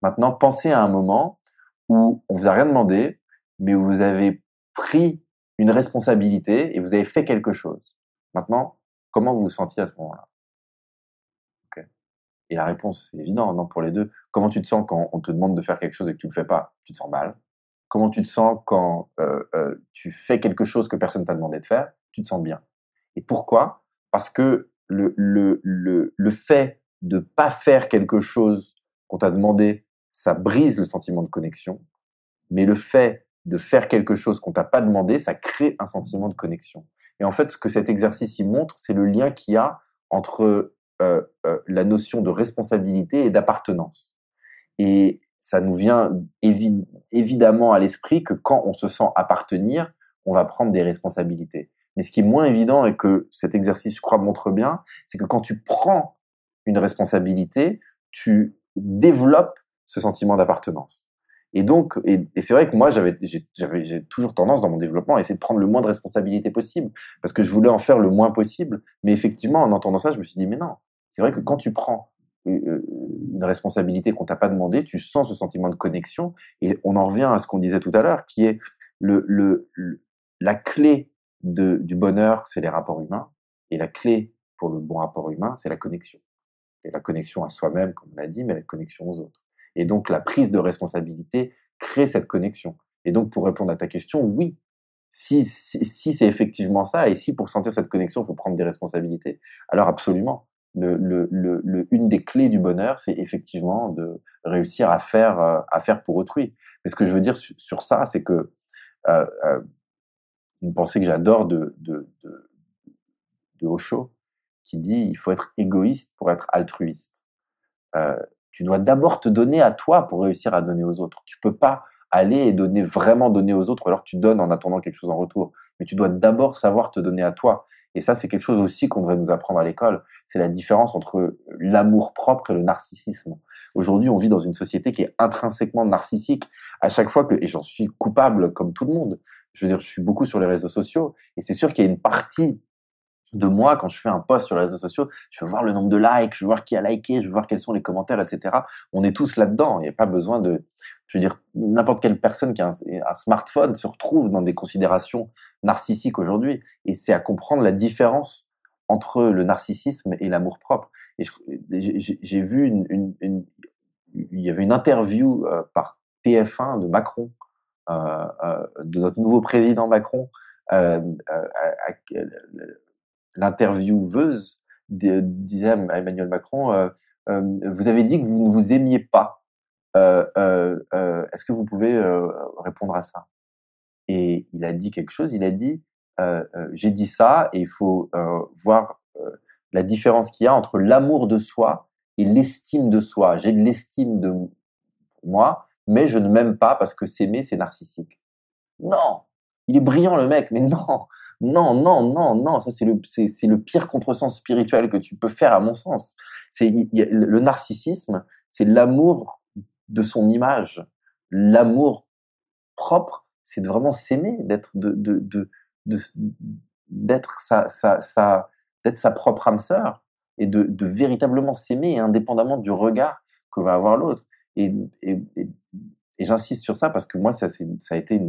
Maintenant, pensez à un moment où on vous a rien demandé, mais vous avez pris une responsabilité et vous avez fait quelque chose. Maintenant, comment vous vous sentiez à ce moment-là? Et la réponse, c'est évident, non, pour les deux. Comment tu te sens quand on te demande de faire quelque chose et que tu le fais pas? Tu te sens mal. Comment tu te sens quand euh, euh, tu fais quelque chose que personne t'a demandé de faire? Tu te sens bien. Et pourquoi? Parce que le, le, le, le fait de pas faire quelque chose qu'on t'a demandé, ça brise le sentiment de connexion. Mais le fait de faire quelque chose qu'on t'a pas demandé, ça crée un sentiment de connexion. Et en fait, ce que cet exercice y montre, c'est le lien qu'il y a entre euh, euh, la notion de responsabilité et d'appartenance. Et ça nous vient évidemment à l'esprit que quand on se sent appartenir, on va prendre des responsabilités. Mais ce qui est moins évident et que cet exercice, je crois, montre bien, c'est que quand tu prends une responsabilité, tu développes ce sentiment d'appartenance. Et donc, et, c'est vrai que moi, j'avais, j'ai toujours tendance dans mon développement à essayer de prendre le moins de responsabilités possible, parce que je voulais en faire le moins possible. Mais effectivement, en entendant ça, je me suis dit, mais non, c'est vrai que quand tu prends euh, euh, une responsabilité qu'on t'a pas demandé, tu sens ce sentiment de connexion. Et on en revient à ce qu'on disait tout à l'heure, qui est le, le, la clé de, du bonheur, c'est les rapports humains. Et la clé pour le bon rapport humain, c'est la connexion. Et la connexion à soi-même, comme on l'a dit, mais la connexion aux autres. Et donc, la prise de responsabilité crée cette connexion. Et donc, pour répondre à ta question, oui, si, si, si c'est effectivement ça, et si pour sentir cette connexion, il faut prendre des responsabilités, alors absolument. Une des clés du bonheur, c'est effectivement de réussir à faire, euh, à faire pour autrui. Mais ce que je veux dire sur, ça, c'est que euh, euh, une pensée que j'adore de, de, de, qui dit il faut être égoïste pour être altruiste. Tu dois d'abord te donner à toi pour réussir à donner aux autres. Tu peux pas aller et donner vraiment donner aux autres, alors tu donnes en attendant quelque chose en retour. Mais tu dois d'abord savoir te donner à toi. Et ça, c'est quelque chose aussi qu'on devrait nous apprendre à l'école. C'est la différence entre l'amour propre et le narcissisme. Aujourd'hui, on vit dans une société qui est intrinsèquement narcissique. À chaque fois que, et j'en suis coupable comme tout le monde, je veux dire, je suis beaucoup sur les réseaux sociaux et c'est sûr qu'il y a une partie de moi quand je fais un post sur les réseaux sociaux, je veux voir le nombre de likes, je veux voir qui a liké, je veux voir quels sont les commentaires, etc. On est tous là-dedans. Il n'y a pas besoin de, je veux dire, n'importe quelle personne qui a un, smartphone se retrouve dans des considérations narcissiques aujourd'hui. Et c'est à comprendre la différence entre le narcissisme et l'amour propre. Et j'ai vu une, il y avait une interview euh, par TF1 de Macron euh, euh, de notre nouveau président Macron, l'intervieweuse disait à Emmanuel Macron, vous avez dit que vous ne vous aimiez pas. Est-ce que vous pouvez répondre à ça? Et il a dit quelque chose. Il a dit, j'ai dit ça, et il faut voir la différence qu'il y a entre l'amour de soi et l'estime de soi. J'ai de l'estime de moi, mais je ne m'aime pas parce que s'aimer, c'est narcissique. Non, il est brillant le mec, mais non, non, non, non, non, ça c'est le, c'est, c'est le pire contresens spirituel que tu peux faire à mon sens. C'est le narcissisme, c'est l'amour de son image, l'amour propre, c'est de vraiment s'aimer, d'être de, de, d'être sa, sa, sa, d'être sa propre âme sœur et de, véritablement s'aimer indépendamment du regard que va avoir l'autre. Et, j'insiste sur ça parce que moi, ça, ça a été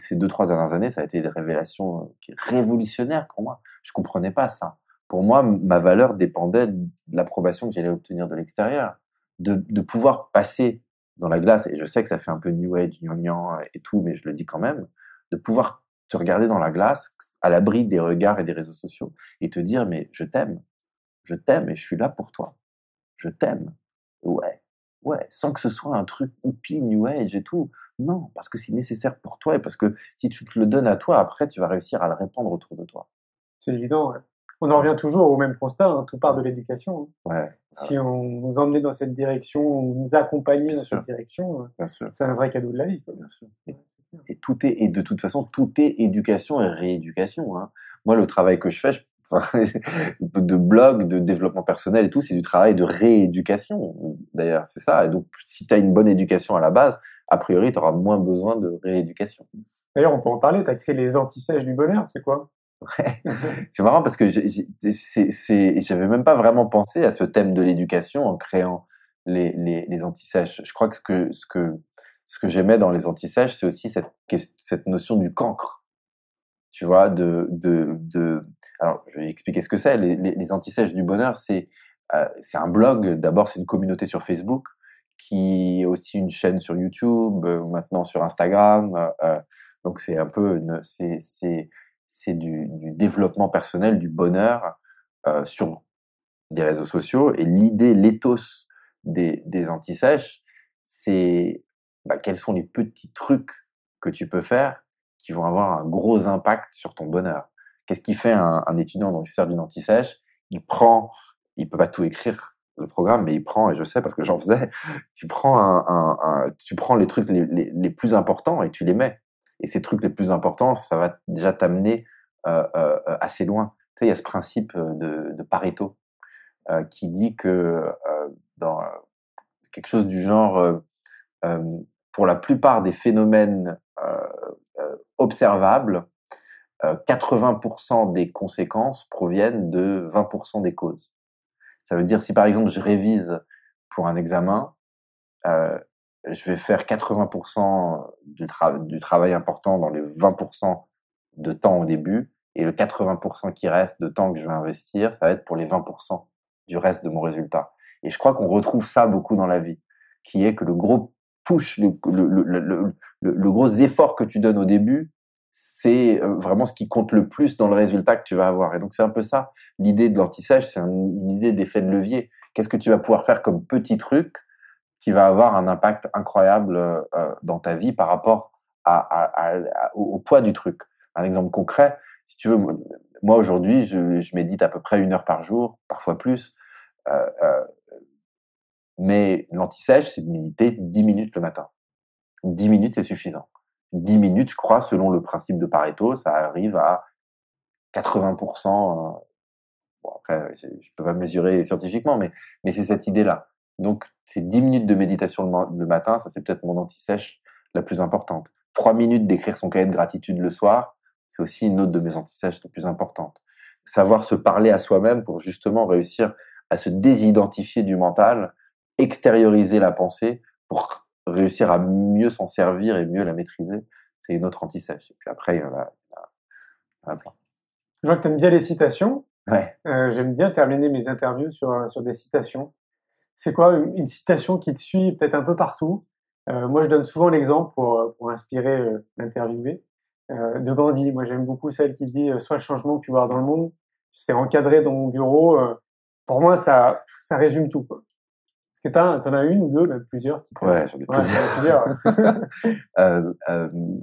ces deux, trois dernières années, ça a été une révélation euh, révolutionnaire pour moi. Je comprenais pas ça. Pour moi, ma valeur dépendait de l'approbation que j'allais obtenir de l'extérieur. De, de pouvoir passer dans la glace, et je sais que ça fait un peu New Age, gnangnan et tout, mais je le dis quand même, de pouvoir te regarder dans la glace, à l'abri des regards et des réseaux sociaux, et te dire, mais je t'aime, je t'aime et je suis là pour toi. Je t'aime. Ouais, Ouais, sans que ce soit un truc hippie, new age et tout. Non, parce que c'est nécessaire pour toi et parce que si tu te le donnes à toi, après, tu vas réussir à le répandre autour de toi. C'est évident, ouais. On en revient toujours au même constat, hein, tout part de l'éducation. Hein. Ouais. Si on nous emmenait dans cette direction, on nous accompagnait dans cette direction, c'est un vrai cadeau de la vie. Bien sûr. Et, tout est, et de toute façon, tout est éducation et rééducation. Hein. Moi, le travail que je fais, je de blog, de développement personnel et tout, c'est du travail de rééducation. D'ailleurs, c'est ça. Et donc, si tu as une bonne éducation à la base, a priori, tu auras moins besoin de rééducation. D'ailleurs, on peut en parler. Tu as créé les antisèches du bonheur, c'est quoi? Ouais. C'est marrant parce que j'avais même pas vraiment pensé à ce thème de l'éducation en créant les, les, les antisèches. Je crois que ce que, ce que, ce que j'aimais dans les antisèches, c'est aussi cette, cette notion du cancre. Tu vois, de, de, de alors, je vais expliquer ce que c'est. Les, les, les antisèches du bonheur, c'est euh, un blog. D'abord, c'est une communauté sur Facebook qui est aussi une chaîne sur YouTube, euh, maintenant sur Instagram. Euh, euh donc, c'est un peu une, c'est du, développement personnel, du bonheur euh, sur les réseaux sociaux. Et l'idée, l'éthos des, des antisèches, c'est bah, quels sont les petits trucs que tu peux faire qui vont avoir un gros impact sur ton bonheur. Qu'est-ce qui fait un, étudiant donc, qui sert d'une anti-sèche? Il prend, il peut pas tout écrire le programme, mais il prend, et je sais parce que j'en faisais, tu prends, les trucs les, plus importants et tu les mets. Et ces trucs les plus importants, ça va déjà t'amener euh, euh, assez loin. Tu sais, il y a ce principe de, de Pareto euh, qui dit que euh, dans quelque chose du genre, euh, pour la plupart des phénomènes observables, 80% des conséquences proviennent de 20% des causes. Ça veut dire si par exemple je révise pour un examen, euh, je vais faire 80% du, tra du travail important dans les 20% de temps au début, et le 80% qui reste de temps que je vais investir, ça va être pour les 20% du reste de mon résultat. Et je crois qu'on retrouve ça beaucoup dans la vie, qui est que le gros push, le, le, gros effort que tu donnes au début, c'est vraiment ce qui compte le plus dans le résultat que tu vas avoir. Et donc c'est un peu ça, l'idée de l'anti-sèche, c'est une idée d'effet de levier. Qu'est-ce que tu vas pouvoir faire comme petit truc qui va avoir un impact incroyable euh, dans ta vie par rapport au, poids du truc. Un exemple concret, si tu veux, moi aujourd'hui, je, je, médite à peu près une heure par jour, parfois plus. Euh, euh, mais l'anti-sèche, c'est de méditer 10 minutes le matin. 10 minutes, c'est suffisant. 10 minutes, je crois, selon le principe de Pareto, ça arrive à 80%. Euh, bon, après, je ne peux pas mesurer scientifiquement, mais c'est cette idée-là. Donc, c'est 10 minutes de méditation le, matin, ça c'est peut-être mon anti-sèche la plus importante. 3 minutes d'écrire son cahier de gratitude le soir, c'est aussi une autre de mes anti-sèches les plus importantes. Savoir se parler à soi-même pour justement réussir à se désidentifier du mental, extérioriser la pensée pour réussir à mieux s'en servir et mieux la maîtriser, c'est une autre anti-sèche. Et puis après, il y en a, il y en a plein. Je vois que tu aimes bien les citations. Ouais. Euh, J'aime bien terminer mes interviews sur, sur des citations. C'est quoi une, citation qui te suit peut-être un peu partout? Euh, Moi, je donne souvent l'exemple pour, euh, pour inspirer euh, l'interviewé euh, de Gandhi. Moi, j'aime beaucoup celle qui dit euh, « Soit le changement que tu vois dans le monde, c'est encadré dans mon bureau. pour moi, ça, ça résume tout. Quoi. Est-ce que tu en as une ou deux, même plusieurs Ouais, j'en ai plusieurs. Ouais,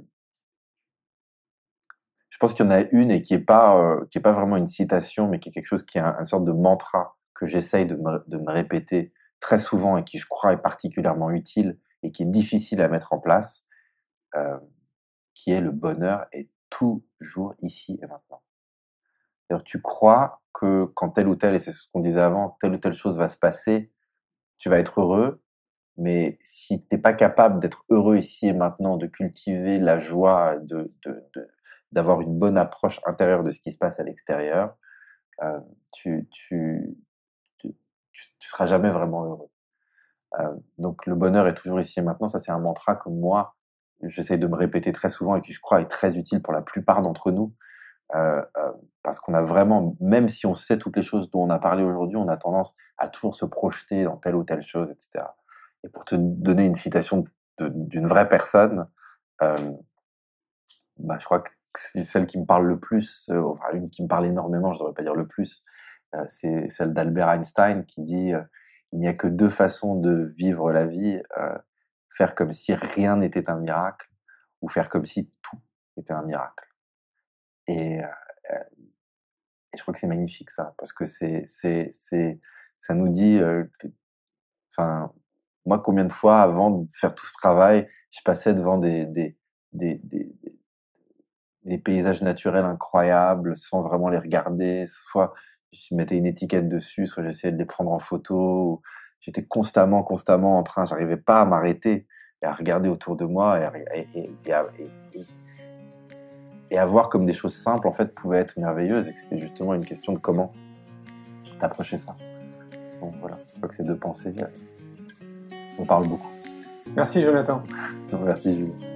je pense qu'il y en a une et qui est pas euh, qui est pas vraiment une citation, mais qui est quelque chose qui est un, une sorte de mantra que j'essaye de me, de me répéter très souvent et qui je crois est particulièrement utile et qui est difficile à mettre en place, euh, qui est le bonheur est toujours ici et maintenant. Alors tu crois que quand telle ou telle, et c'est ce qu'on disait avant, telle ou telle chose va se passer, tu vas être heureux, mais si tu n'es pas capable d'être heureux ici et maintenant, de cultiver la joie, de d'avoir une bonne approche intérieure de ce qui se passe à l'extérieur, euh, tu, tu, tu, tu, seras jamais vraiment heureux. Euh, donc le bonheur est toujours ici et maintenant, ça c'est un mantra que moi, j'essaie de me répéter très souvent et qui je crois est très utile pour la plupart d'entre nous. Euh, euh, parce qu'on a vraiment, même si on sait toutes les choses dont on a parlé aujourd'hui, on a tendance à toujours se projeter dans telle ou telle chose, etc. Et pour te donner une citation d'une vraie personne, bah, je crois que c'est celle qui me parle le plus, enfin une qui me parle énormément, je devrais pas dire le plus, c'est celle d'Albert Einstein qui dit euh, il n'y a que deux façons de vivre la vie, faire comme si rien n'était un miracle ou faire comme si tout était un miracle. Et, euh, je crois que c'est magnifique ça, parce que c'est, c'est, ça nous dit, euh, moi combien de fois avant de faire tout ce travail, je passais devant des, des, des, des, des paysages naturels incroyables sans vraiment les regarder, soit je mettais une étiquette dessus, soit j'essayais de les prendre en photo. J'étais constamment, constamment en train, j'arrivais pas à m'arrêter et à regarder autour de moi et, et, et, et, et à voir comme des choses simples en fait pouvaient être merveilleuses et que c'était justement une question de comment t'approcher ça. Donc voilà, je crois que ces deux pensées, on parle beaucoup. Merci Jonathan. Merci Jules.